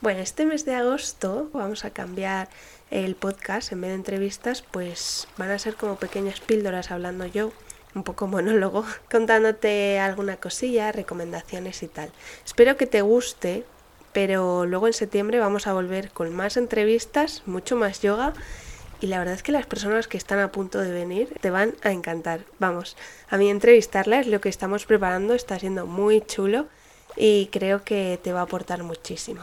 Bueno, este mes de agosto vamos a cambiar el podcast, en vez de entrevistas, pues van a ser como pequeñas píldoras hablando yo, un poco monólogo, contándote alguna cosilla, recomendaciones y tal. Espero que te guste, pero luego en septiembre vamos a volver con más entrevistas, mucho más yoga. Y la verdad es que las personas que están a punto de venir te van a encantar. Vamos, a mí entrevistarlas, lo que estamos preparando está siendo muy chulo y creo que te va a aportar muchísimo.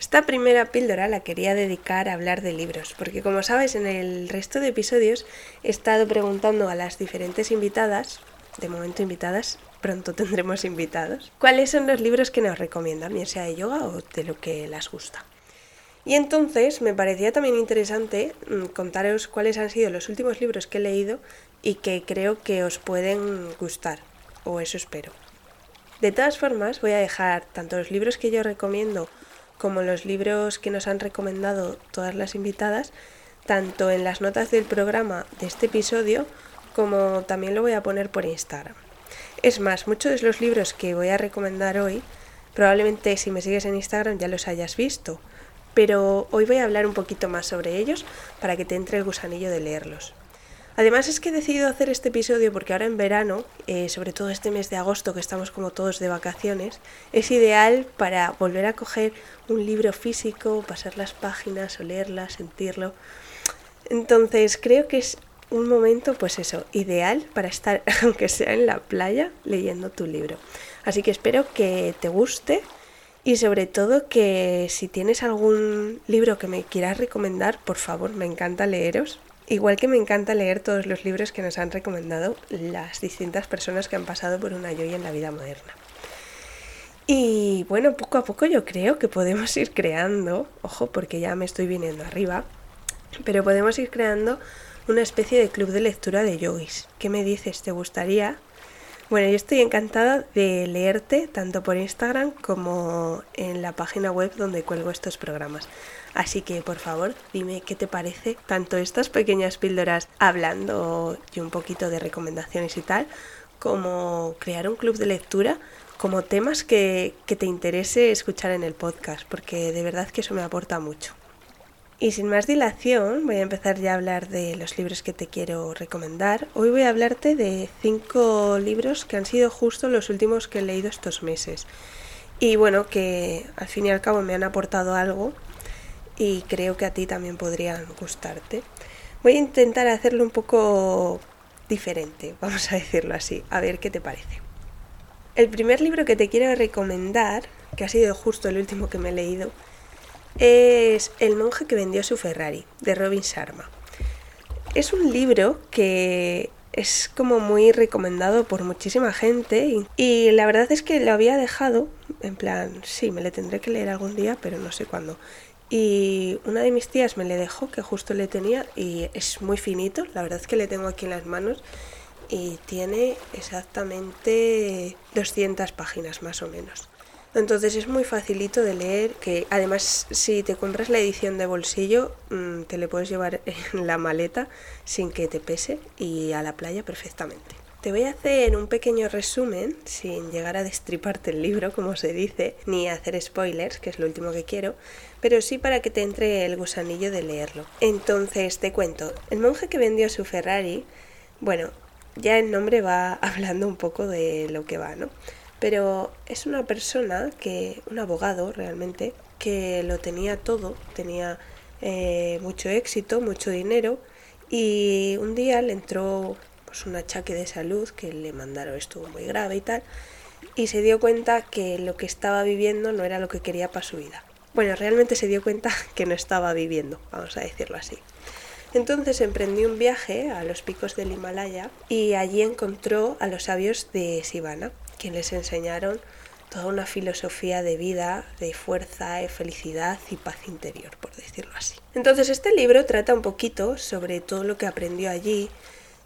Esta primera píldora la quería dedicar a hablar de libros, porque como sabes en el resto de episodios he estado preguntando a las diferentes invitadas, de momento invitadas, pronto tendremos invitados, cuáles son los libros que nos recomiendan, bien sea de yoga o de lo que las gusta. Y entonces me parecía también interesante mm, contaros cuáles han sido los últimos libros que he leído y que creo que os pueden gustar, o eso espero. De todas formas, voy a dejar tanto los libros que yo recomiendo como los libros que nos han recomendado todas las invitadas, tanto en las notas del programa de este episodio como también lo voy a poner por Instagram. Es más, muchos de los libros que voy a recomendar hoy, probablemente si me sigues en Instagram ya los hayas visto, pero hoy voy a hablar un poquito más sobre ellos para que te entre el gusanillo de leerlos. Además es que he decidido hacer este episodio porque ahora en verano, eh, sobre todo este mes de agosto que estamos como todos de vacaciones, es ideal para volver a coger un libro físico, pasar las páginas, olerlas, sentirlo. Entonces creo que es un momento, pues eso, ideal para estar, aunque sea en la playa, leyendo tu libro. Así que espero que te guste y sobre todo que si tienes algún libro que me quieras recomendar, por favor, me encanta leeros. Igual que me encanta leer todos los libros que nos han recomendado las distintas personas que han pasado por una yoya en la vida moderna. Y bueno, poco a poco yo creo que podemos ir creando, ojo porque ya me estoy viniendo arriba, pero podemos ir creando una especie de club de lectura de yogis. ¿Qué me dices? ¿Te gustaría? Bueno, yo estoy encantada de leerte tanto por Instagram como en la página web donde cuelgo estos programas. Así que por favor dime qué te parece tanto estas pequeñas píldoras hablando y un poquito de recomendaciones y tal, como crear un club de lectura, como temas que, que te interese escuchar en el podcast, porque de verdad que eso me aporta mucho. Y sin más dilación, voy a empezar ya a hablar de los libros que te quiero recomendar. Hoy voy a hablarte de cinco libros que han sido justo los últimos que he leído estos meses. Y bueno, que al fin y al cabo me han aportado algo y creo que a ti también podrían gustarte. Voy a intentar hacerlo un poco diferente, vamos a decirlo así, a ver qué te parece. El primer libro que te quiero recomendar, que ha sido justo el último que me he leído, es El monje que vendió su Ferrari, de Robin Sharma. Es un libro que es como muy recomendado por muchísima gente y, la verdad es que lo había dejado, en plan, sí, me le tendré que leer algún día, pero no sé cuándo. Y una de mis tías me le dejó, que justo le tenía, y es muy finito, la verdad es que le tengo aquí en las manos, y tiene exactamente 200 páginas más o menos. Entonces es muy facilito de leer, que además si te compras la edición de bolsillo, mm, te le puedes llevar en la maleta sin que te pese y a la playa perfectamente. Te voy a hacer un pequeño resumen, sin llegar a destriparte el libro, como se dice, ni hacer spoilers, que es lo último que quiero, pero sí para que te entre el gusanillo de leerlo. Entonces te cuento, el monje que vendió su Ferrari, bueno, ya el nombre va hablando un poco de lo que va, ¿no? Pero es una persona que, un abogado realmente, que lo tenía todo, tenía eh, mucho éxito, mucho dinero, y un día le entró pues un achaque de salud que le mandaron estuvo muy grave y tal y se dio cuenta que lo que estaba viviendo no era lo que quería para su vida. Bueno, realmente se dio cuenta que no estaba viviendo, vamos a decirlo así. Entonces emprendió un viaje a los picos del Himalaya y allí encontró a los sabios de Sivana, quienes les enseñaron toda una filosofía de vida, de fuerza, de felicidad y paz interior, por decirlo así. Entonces este libro trata un poquito sobre todo lo que aprendió allí.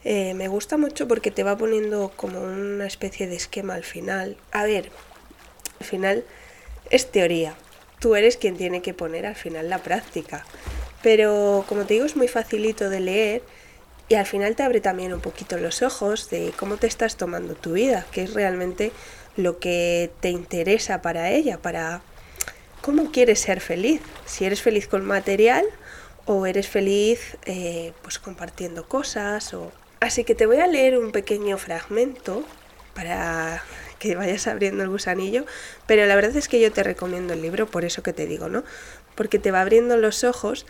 Eh, me gusta mucho porque te va poniendo como una especie de esquema al final. A ver, al final es teoría. Tú eres quien tiene que poner al final la práctica. Pero como te digo es muy facilito de leer y al final te abre también un poquito los ojos de cómo te estás tomando tu vida, que es realmente lo que te interesa para ella, para cómo quieres ser feliz, si eres feliz con material o eres feliz eh, pues compartiendo cosas o así que te voy a leer un pequeño fragmento para que vayas abriendo el gusanillo, pero la verdad es que yo te recomiendo el libro, por eso que te digo, ¿no? Porque te va abriendo los ojos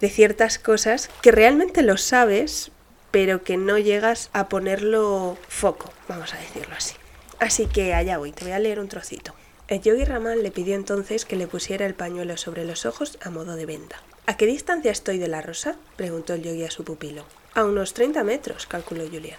de ciertas cosas que realmente lo sabes, pero que no llegas a ponerlo foco, vamos a decirlo así. Así que allá voy, te voy a leer un trocito. El yogi Raman le pidió entonces que le pusiera el pañuelo sobre los ojos a modo de venda. ¿A qué distancia estoy de la rosa? preguntó el yogi a su pupilo. A unos 30 metros, calculó Julián.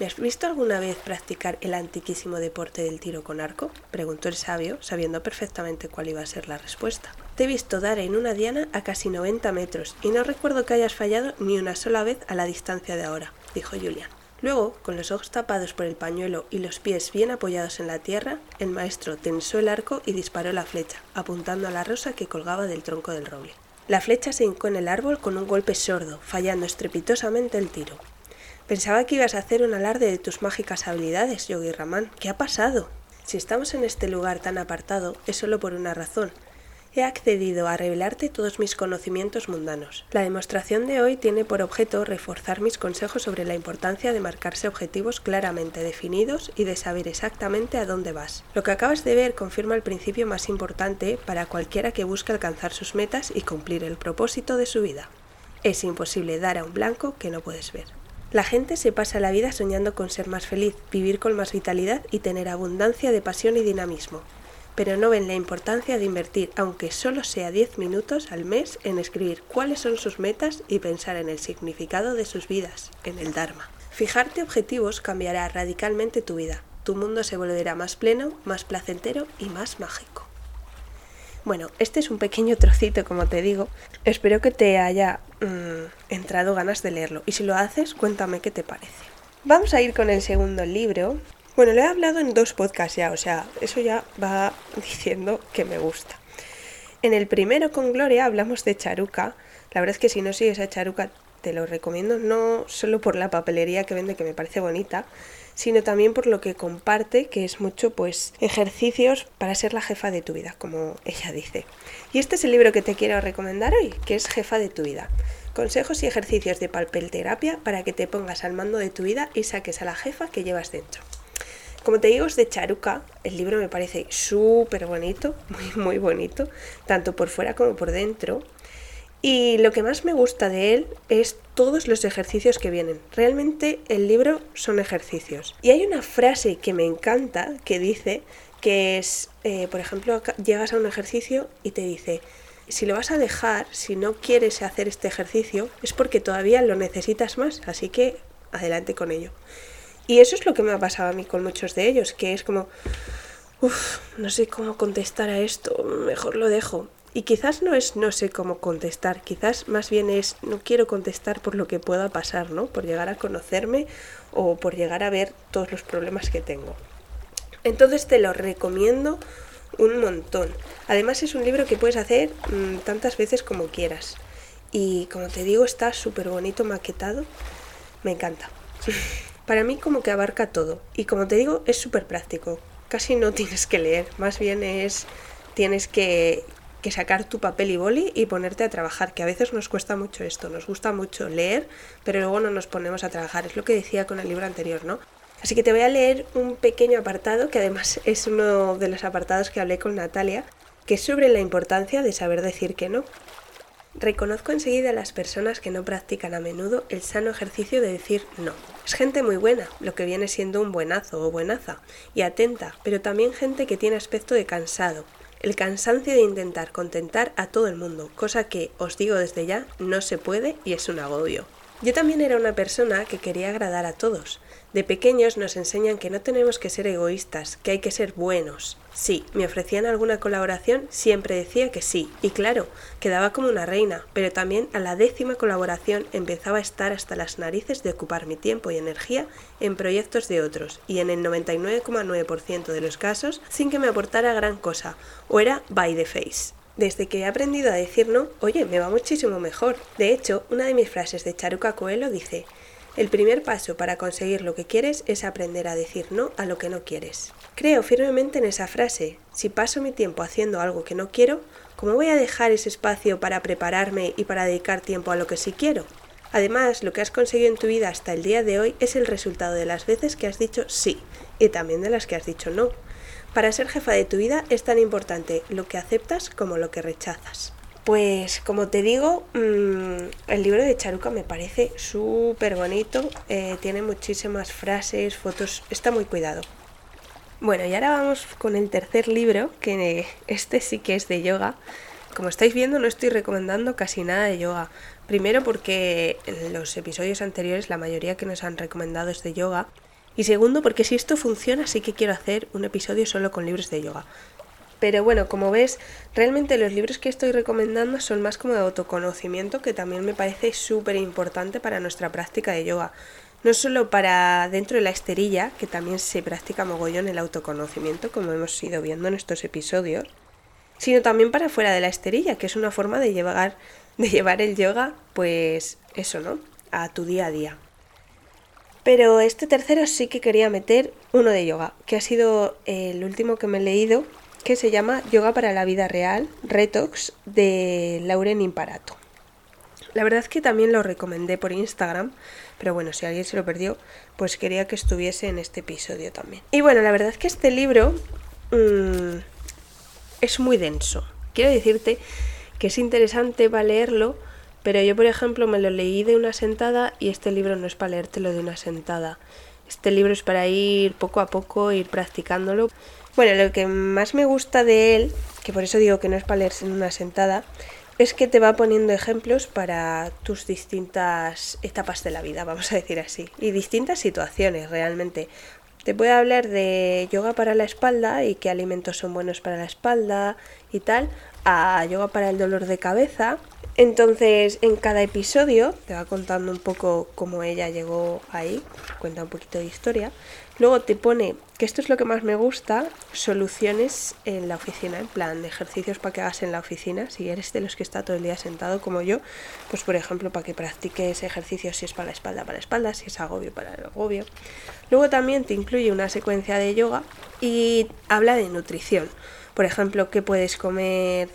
¿Me has visto alguna vez practicar el antiquísimo deporte del tiro con arco? preguntó el sabio, sabiendo perfectamente cuál iba a ser la respuesta. Te he visto dar en una diana a casi 90 metros y no recuerdo que hayas fallado ni una sola vez a la distancia de ahora, dijo Julián. Luego, con los ojos tapados por el pañuelo y los pies bien apoyados en la tierra, el maestro tensó el arco y disparó la flecha, apuntando a la rosa que colgaba del tronco del roble. La flecha se hincó en el árbol con un golpe sordo, fallando estrepitosamente el tiro. Pensaba que ibas a hacer un alarde de tus mágicas habilidades, Yogi Raman. ¿Qué ha pasado? Si estamos en este lugar tan apartado, es solo por una razón, he accedido a revelarte todos mis conocimientos mundanos. La demostración de hoy tiene por objeto reforzar mis consejos sobre la importancia de marcarse objetivos claramente definidos y de saber exactamente a dónde vas. Lo que acabas de ver confirma el principio más importante para cualquiera que busque alcanzar sus metas y cumplir el propósito de su vida. Es imposible dar a un blanco que no puedes ver. La gente se pasa la vida soñando con ser más feliz, vivir con más vitalidad y tener abundancia de pasión y dinamismo pero no ven la importancia de invertir, aunque solo sea 10 minutos al mes, en escribir cuáles son sus metas y pensar en el significado de sus vidas, en el Dharma. Fijarte objetivos cambiará radicalmente tu vida. Tu mundo se volverá más pleno, más placentero y más mágico. Bueno, este es un pequeño trocito, como te digo. Espero que te haya mm, entrado ganas de leerlo. Y si lo haces, cuéntame qué te parece. Vamos a ir con el segundo libro, bueno, lo he hablado en dos podcasts ya, o sea, eso ya va diciendo que me gusta. En el primero con Gloria hablamos de Charuca. La verdad es que si no sigues a Charuca te lo recomiendo, no solo por la papelería que vende, que me parece bonita, sino también por lo que comparte, que es mucho pues ejercicios para ser la jefa de tu vida, como ella dice. Y este es el libro que te quiero recomendar hoy, que es Jefa de tu vida. Consejos y ejercicios de papelterapia para que te pongas al mando de tu vida y saques a la jefa que llevas dentro. Como te digo, es de Charuca. El libro me parece súper bonito, muy, muy bonito, tanto por fuera como por dentro. Y lo que más me gusta de él es todos los ejercicios que vienen. Realmente el libro son ejercicios. Y hay una frase que me encanta que dice que es, eh, por ejemplo, llegas a un ejercicio y te dice, si lo vas a dejar, si no quieres hacer este ejercicio, es porque todavía lo necesitas más, así que adelante con ello. Y eso es lo que me ha pasado a mí con muchos de ellos, que es como, uff, no sé cómo contestar a esto, mejor lo dejo. Y quizás no es no sé cómo contestar, quizás más bien es no quiero contestar por lo que pueda pasar, ¿no? Por llegar a conocerme o por llegar a ver todos los problemas que tengo. Entonces te lo recomiendo un montón. Además es un libro que puedes hacer mm, tantas veces como quieras. Y como te digo, está súper bonito maquetado. Me encanta. Para mí como que abarca todo y como te digo es súper práctico. Casi no tienes que leer, más bien es tienes que, que sacar tu papel y boli y ponerte a trabajar, que a veces nos cuesta mucho esto, nos gusta mucho leer, pero luego no nos ponemos a trabajar, es lo que decía con el libro anterior, ¿no? Así que te voy a leer un pequeño apartado, que además es uno de los apartados que hablé con Natalia, que es sobre la importancia de saber decir que no. Reconozco enseguida a las personas que no practican a menudo el sano ejercicio de decir no. Es gente muy buena, lo que viene siendo un buenazo o buenaza, y atenta, pero también gente que tiene aspecto de cansado. El cansancio de intentar contentar a todo el mundo, cosa que, os digo desde ya, no se puede y es un agobio. Yo también era una persona que quería agradar a todos, De pequeños nos enseñan que no tenemos que ser egoístas, que hay que ser buenos. Sí, me ofrecían alguna colaboración, siempre decía que sí, y claro, quedaba como una reina, pero también a la décima colaboración empezaba a estar hasta las narices de ocupar mi tiempo y energía en proyectos de otros, y en el 99,9% de los casos sin que me aportara gran cosa, o era by the face. Desde que he aprendido a decir no, oye, me va muchísimo mejor. De hecho, una de mis frases de Charuca Coelho dice, el primer paso para conseguir lo que quieres es aprender a decir no a lo que no quieres. Creo firmemente en esa frase. Si paso mi tiempo haciendo algo que no quiero, ¿cómo voy a dejar ese espacio para prepararme y para dedicar tiempo a lo que sí quiero? Además, lo que has conseguido en tu vida hasta el día de hoy es el resultado de las veces que has dicho sí y también de las que has dicho no. Para ser jefa de tu vida es tan importante lo que aceptas como lo que rechazas. Pues como te digo, mm, el libro de Charuca me parece súper bonito, eh, tiene muchísimas frases, fotos, está muy cuidado. Bueno, y ahora vamos con el tercer libro, que este sí que es de yoga. Como estáis viendo, no estoy recomendando casi nada de yoga. Primero porque en los episodios anteriores la mayoría que nos han recomendado es de yoga. Y segundo porque si esto funciona sí que quiero hacer un episodio solo con libros de yoga. Pero bueno, como ves, realmente los libros que estoy recomendando son más como de autoconocimiento, que también me parece súper importante para nuestra práctica de yoga. No solo para dentro de la esterilla, que también se practica mogollón el autoconocimiento, como hemos ido viendo en estos episodios, sino también para fuera de la esterilla, que es una forma de llevar, de llevar el yoga, pues eso, ¿no? A tu día a día. Pero este tercero sí que quería meter uno de yoga, que ha sido el último que me he leído que se llama Yoga para la vida real, Retox, de Lauren Imparato. La verdad es que también lo recomendé por Instagram, pero bueno, si alguien se lo perdió, pues quería que estuviese en este episodio también. Y bueno, la verdad es que este libro mm, es muy denso. Quiero decirte que es interesante para leerlo, pero yo, por ejemplo, me lo leí de una sentada y este libro no es para leértelo de una sentada. Este libro es para ir poco a poco, ir practicándolo. Bueno, lo que más me gusta de él, que por eso digo que no es para leerse en una sentada, es que te va poniendo ejemplos para tus distintas etapas de la vida, vamos a decir así, y distintas situaciones realmente. Te puede hablar de yoga para la espalda y qué alimentos son buenos para la espalda y tal, a yoga para el dolor de cabeza. Entonces, en cada episodio te va contando un poco cómo ella llegó ahí, cuenta un poquito de historia. Luego te pone, que esto es lo que más me gusta, soluciones en la oficina, en plan de ejercicios para que hagas en la oficina. Si eres de los que está todo el día sentado como yo, pues por ejemplo para que practiques ejercicios si es para la espalda, para la espalda, si es agobio, para el agobio. Luego también te incluye una secuencia de yoga y habla de nutrición. Por ejemplo, qué puedes comer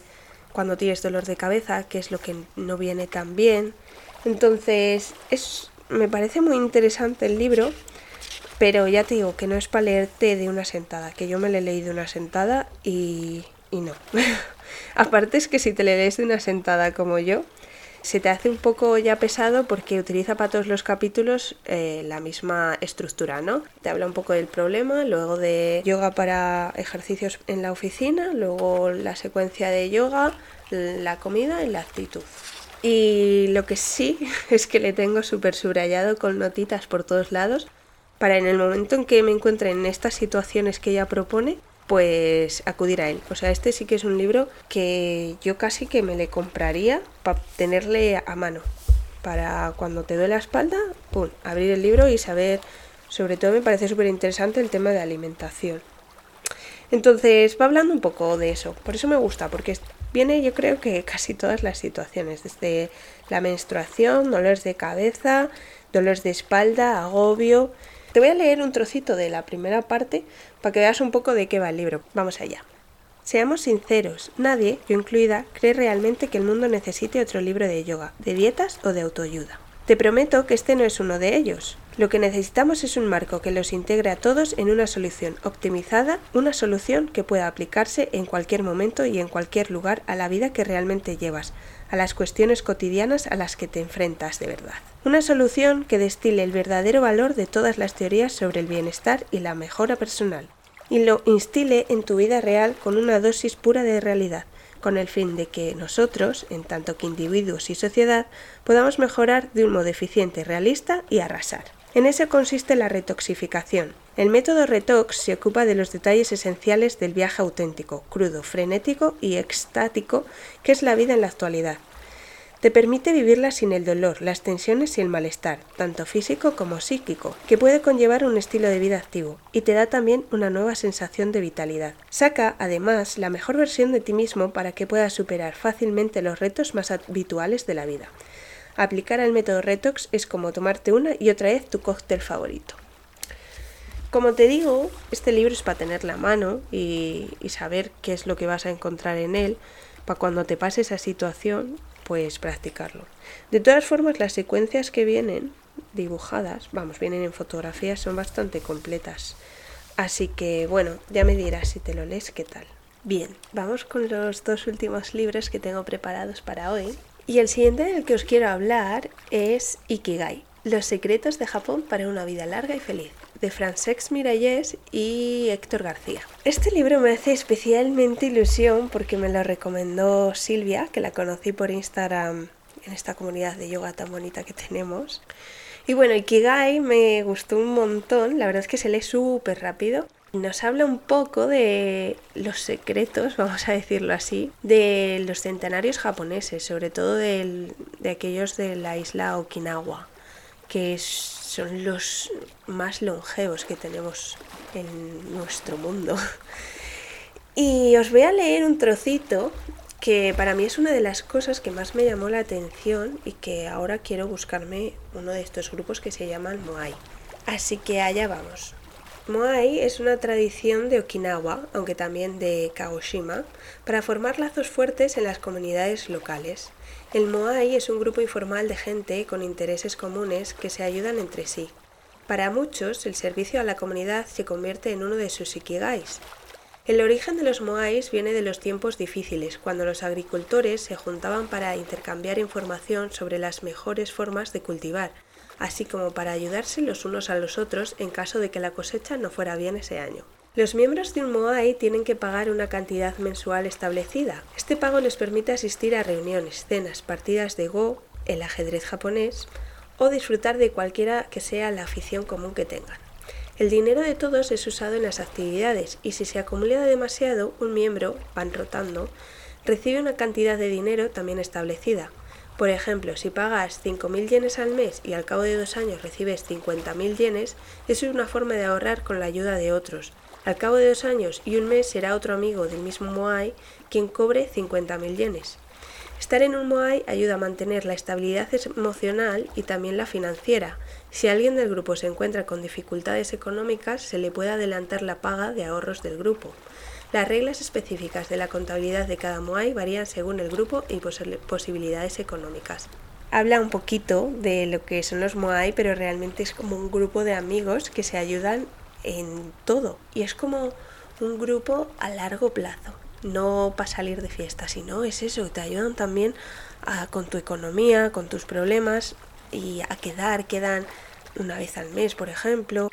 cuando tienes dolor de cabeza, qué es lo que no viene tan bien. Entonces, es, me parece muy interesante el libro pero ya te digo que no es para leerte de una sentada, que yo me le leído de una sentada y, y no. Aparte es que si te le lees de una sentada como yo, se te hace un poco ya pesado porque utiliza para todos los capítulos eh, la misma estructura, ¿no? Te habla un poco del problema, luego de yoga para ejercicios en la oficina, luego la secuencia de yoga, la comida y la actitud. Y lo que sí es que le tengo súper subrayado con notitas por todos lados para en el momento en que me encuentre en estas situaciones que ella propone, pues acudir a él. O sea, este sí que es un libro que yo casi que me le compraría para tenerle a mano. Para cuando te duele la espalda, pum, abrir el libro y saber, sobre todo me parece súper interesante el tema de alimentación. Entonces va hablando un poco de eso, por eso me gusta, porque viene yo creo que casi todas las situaciones, desde la menstruación, dolores de cabeza, dolores de espalda, agobio, te voy a leer un trocito de la primera parte para que veas un poco de qué va el libro. Vamos allá. Seamos sinceros, nadie, yo incluida, cree realmente que el mundo necesite otro libro de yoga, de dietas o de autoayuda. Te prometo que este no es uno de ellos. Lo que necesitamos es un marco que los integre a todos en una solución optimizada, una solución que pueda aplicarse en cualquier momento y en cualquier lugar a la vida que realmente llevas, a las cuestiones cotidianas a las que te enfrentas de verdad. Una solución que destile el verdadero valor de todas las teorías sobre el bienestar y la mejora personal, y lo instile en tu vida real con una dosis pura de realidad, con el fin de que nosotros, en tanto que individuos y sociedad, podamos mejorar de un modo eficiente, realista y arrasar. En eso consiste la retoxificación. El método Retox se ocupa de los detalles esenciales del viaje auténtico, crudo, frenético y extático que es la vida en la actualidad. Te permite vivirla sin el dolor, las tensiones y el malestar, tanto físico como psíquico, que puede conllevar un estilo de vida activo, y te da también una nueva sensación de vitalidad. Saca, además, la mejor versión de ti mismo para que puedas superar fácilmente los retos más habituales de la vida. Aplicar el método Retox es como tomarte una y otra vez tu cóctel favorito. Como te digo, este libro es para tener la mano y, y saber qué es lo que vas a encontrar en él, para cuando te pase esa situación pues practicarlo. De todas formas, las secuencias que vienen dibujadas, vamos, vienen en fotografías, son bastante completas. Así que bueno, ya me dirás si te lo lees qué tal. Bien, vamos con los dos últimos libros que tengo preparados para hoy. Y el siguiente del que os quiero hablar es Ikigai, Los secretos de Japón para una vida larga y feliz de Francesc Miralles y Héctor García. Este libro me hace especialmente ilusión porque me lo recomendó Silvia, que la conocí por Instagram en esta comunidad de yoga tan bonita que tenemos. Y bueno, Ikigai me gustó un montón, la verdad es que se lee súper rápido. Nos habla un poco de los secretos, vamos a decirlo así, de los centenarios japoneses, sobre todo de aquellos de la isla Okinawa, que es son los más longevos que tenemos en nuestro mundo. Y os voy a leer un trocito que para mí es una de las cosas que más me llamó la atención y que ahora quiero buscarme uno de estos grupos que se llaman Moai. Así que allá vamos. Moai es una tradición de Okinawa, aunque también de Kagoshima, para formar lazos fuertes en las comunidades locales. El Moai es un grupo informal de gente con intereses comunes que se ayudan entre sí. Para muchos, el servicio a la comunidad se convierte en uno de sus ikigais. El origen de los Moais viene de los tiempos difíciles, cuando los agricultores se juntaban para intercambiar información sobre las mejores formas de cultivar, así como para ayudarse los unos a los otros en caso de que la cosecha no fuera bien ese año. Los miembros de un Moai tienen que pagar una cantidad mensual establecida. Este pago les permite asistir a reuniones, cenas, partidas de Go, el ajedrez japonés, o disfrutar de cualquiera que sea la afición común que tengan. El dinero de todos es usado en las actividades y si se acumula demasiado, un miembro, van rotando, recibe una cantidad de dinero también establecida. Por ejemplo, si pagas 5.000 yenes al mes y al cabo de dos años recibes 50.000 yenes, eso es una forma de ahorrar con la ayuda de otros. Al cabo de dos años y un mes será otro amigo del mismo Moai quien cobre 50.000 yenes. Estar en un Moai ayuda a mantener la estabilidad emocional y también la financiera. Si alguien del grupo se encuentra con dificultades económicas, se le puede adelantar la paga de ahorros del grupo. Las reglas específicas de la contabilidad de cada Moai varían según el grupo y posibilidades económicas. Habla un poquito de lo que son los Moai, pero realmente es como un grupo de amigos que se ayudan en todo. Y es como un grupo a largo plazo. No para salir de fiesta, sino es eso, te ayudan también con tu economía, con tus problemas y a quedar, quedan una vez al mes, por ejemplo.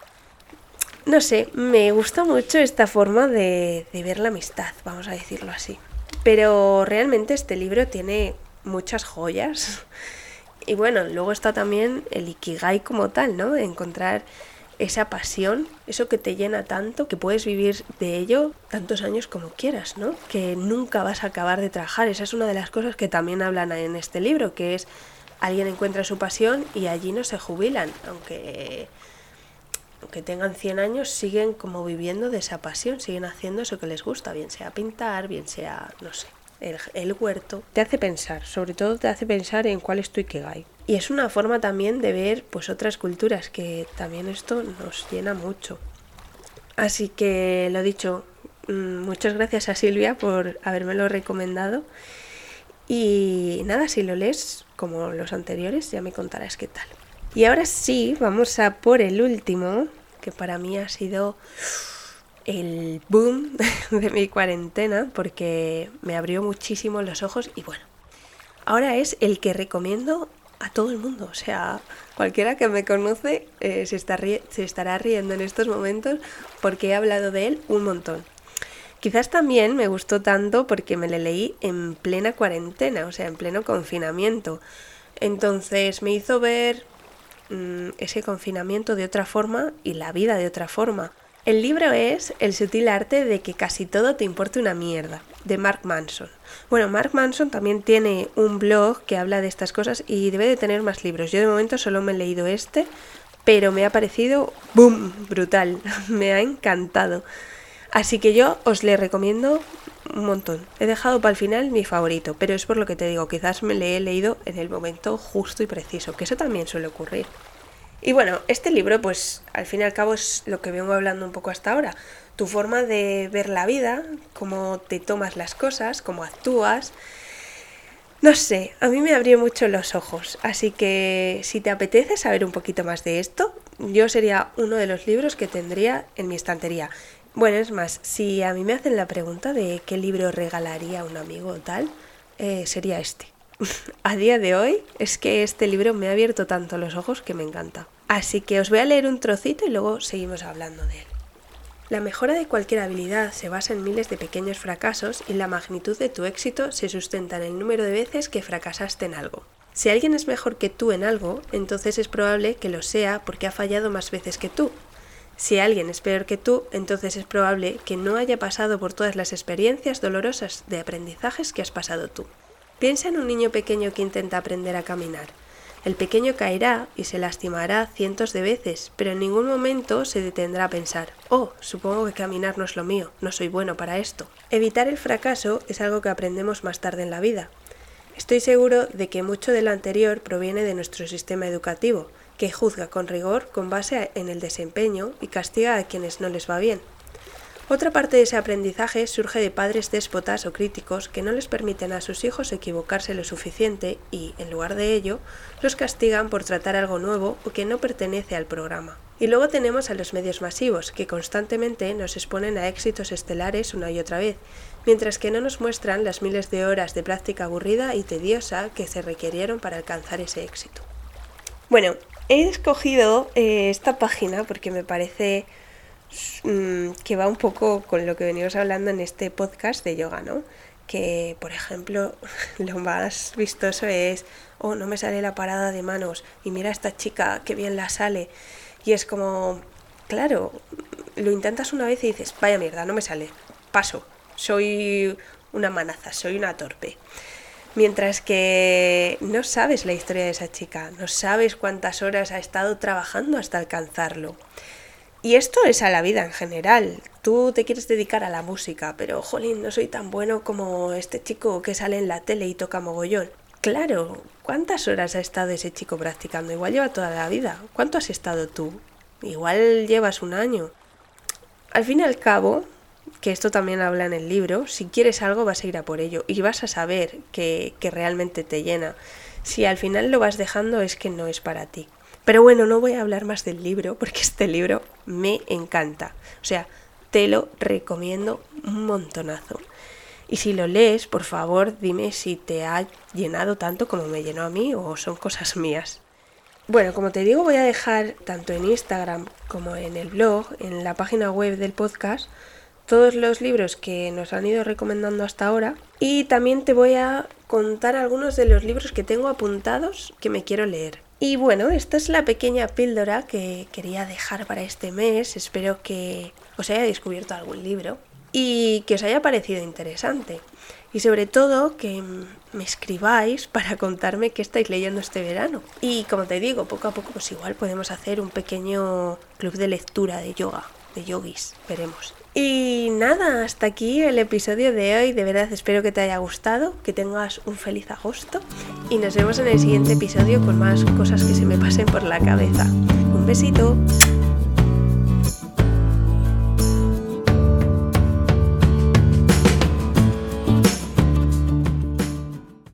No sé, me gusta mucho esta forma de, ver la amistad, vamos a decirlo así. Pero realmente este libro tiene muchas joyas. Y bueno, luego está también el Ikigai como tal, ¿no? Encontrar esa pasión, eso que te llena tanto, que puedes vivir de ello tantos años como quieras, ¿no? Que nunca vas a acabar de trabajar. Esa es una de las cosas que también hablan en este libro, que es alguien encuentra su pasión y allí no se jubilan, aunque que tengan 100 años, siguen como viviendo de esa pasión, siguen haciendo eso que les gusta, bien sea pintar, bien sea, no sé, el, huerto. Te hace pensar, sobre todo te hace pensar en cuál es tu Ikigai. Y es una forma también de ver pues otras culturas, que también esto nos llena mucho. Así que lo dicho, mm, muchas gracias a Silvia por habérmelo recomendado. Y nada, si lo lees como los anteriores, ya me contarás qué tal. Y ahora sí, vamos a por el último, que para mí ha sido el boom de mi cuarentena, porque me abrió muchísimo los ojos y bueno, ahora es el que recomiendo a todo el mundo. O sea, cualquiera que me conoce eh, se, está se estará riendo en estos momentos porque he hablado de él un montón. Quizás también me gustó tanto porque me le leí en plena cuarentena, o sea, en pleno confinamiento. Entonces me hizo ver mm, ese confinamiento de otra forma y la vida de otra forma. El libro es El sutil arte de que casi todo te importe una mierda, de Mark Manson. Bueno, Mark Manson también tiene un blog que habla de estas cosas y debe de tener más libros. Yo de momento solo me he leído este, pero me ha parecido, ¡boom!, brutal. me ha encantado. Así que yo os le recomiendo un montón. He dejado para el final mi favorito, pero es por lo que te digo, quizás me le he leído en el momento justo y preciso, que eso también suele ocurrir. Y bueno, este libro, pues al fin y al cabo es lo que vengo hablando un poco hasta ahora. Tu forma de ver la vida, cómo te tomas las cosas, cómo actúas. No sé, a mí me abrió mucho los ojos, así que si te apetece saber un poquito más de esto, yo sería uno de los libros que tendría en mi estantería. Bueno, es más, si a mí me hacen la pregunta de qué libro regalaría a un amigo o tal, eh, sería este. a día de hoy es que este libro me ha abierto tanto los ojos que me encanta. Así que os voy a leer un trocito y luego seguimos hablando de él. La mejora de cualquier habilidad se basa en miles de pequeños fracasos y la magnitud de tu éxito se sustenta en el número de veces que fracasaste en algo. Si alguien es mejor que tú en algo, entonces es probable que lo sea porque ha fallado más veces que tú, si alguien es peor que tú, entonces es probable que no haya pasado por todas las experiencias dolorosas de aprendizajes que has pasado tú. Piensa en un niño pequeño que intenta aprender a caminar. El pequeño caerá y se lastimará cientos de veces, pero en ningún momento se detendrá a pensar, oh, supongo que caminar no es lo mío, no soy bueno para esto. Evitar el fracaso es algo que aprendemos más tarde en la vida. Estoy seguro de que mucho de lo anterior proviene de nuestro sistema educativo, que juzga con rigor con base en el desempeño y castiga a quienes no les va bien. Otra parte de ese aprendizaje surge de padres déspotas o críticos que no les permiten a sus hijos equivocarse lo suficiente y, en lugar de ello, los castigan por tratar algo nuevo o que no pertenece al programa. Y luego tenemos a los medios masivos, que constantemente nos exponen a éxitos estelares una y otra vez, mientras que no nos muestran las miles de horas de práctica aburrida y tediosa que se requirieron para alcanzar ese éxito. Bueno, he escogido eh, esta página porque me parece mm, que va un poco con lo que venimos hablando en este podcast de yoga, ¿no? Que, por ejemplo, lo más vistoso es, oh, no me sale la parada de manos y mira a esta chica, qué bien la sale. Y es como, claro, lo intentas una vez y dices, vaya mierda, no me sale, paso, soy una manaza, soy una torpe. Mientras que no sabes la historia de esa chica, no sabes cuántas horas ha estado trabajando hasta alcanzarlo. Y esto es a la vida en general. Tú te quieres dedicar a la música, pero jolín, no soy tan bueno como este chico que sale en la tele y toca mogollón. Claro, ¿cuántas horas ha estado ese chico practicando? Igual lleva toda la vida. ¿Cuánto has estado tú? Igual llevas un año. Al fin y al cabo, que esto también habla en el libro, si quieres algo vas a ir a por ello y vas a saber que, que realmente te llena. Si al final lo vas dejando es que no es para ti. Pero bueno, no voy a hablar más del libro porque este libro me encanta. O sea, te lo recomiendo un montonazo. Y si lo lees, por favor, dime si te ha llenado tanto como me llenó a mí o son cosas mías. Bueno, como te digo, voy a dejar tanto en Instagram como en el blog, en la página web del podcast, todos los libros que nos han ido recomendando hasta ahora y también te voy a contar algunos de los libros que tengo apuntados que me quiero leer. Y bueno, esta es la pequeña píldora que quería dejar para este mes. Espero que os haya descubierto algún libro y que os haya parecido interesante. Y sobre todo que me escribáis para contarme qué estáis leyendo este verano. Y como te digo, poco a poco pues igual podemos hacer un pequeño club de lectura de yoga, de yogis, veremos. Y nada, hasta aquí el episodio de hoy. De verdad espero que te haya gustado, que tengas un feliz agosto y nos vemos en el siguiente episodio con más cosas que se me pasen por la cabeza. Un besito.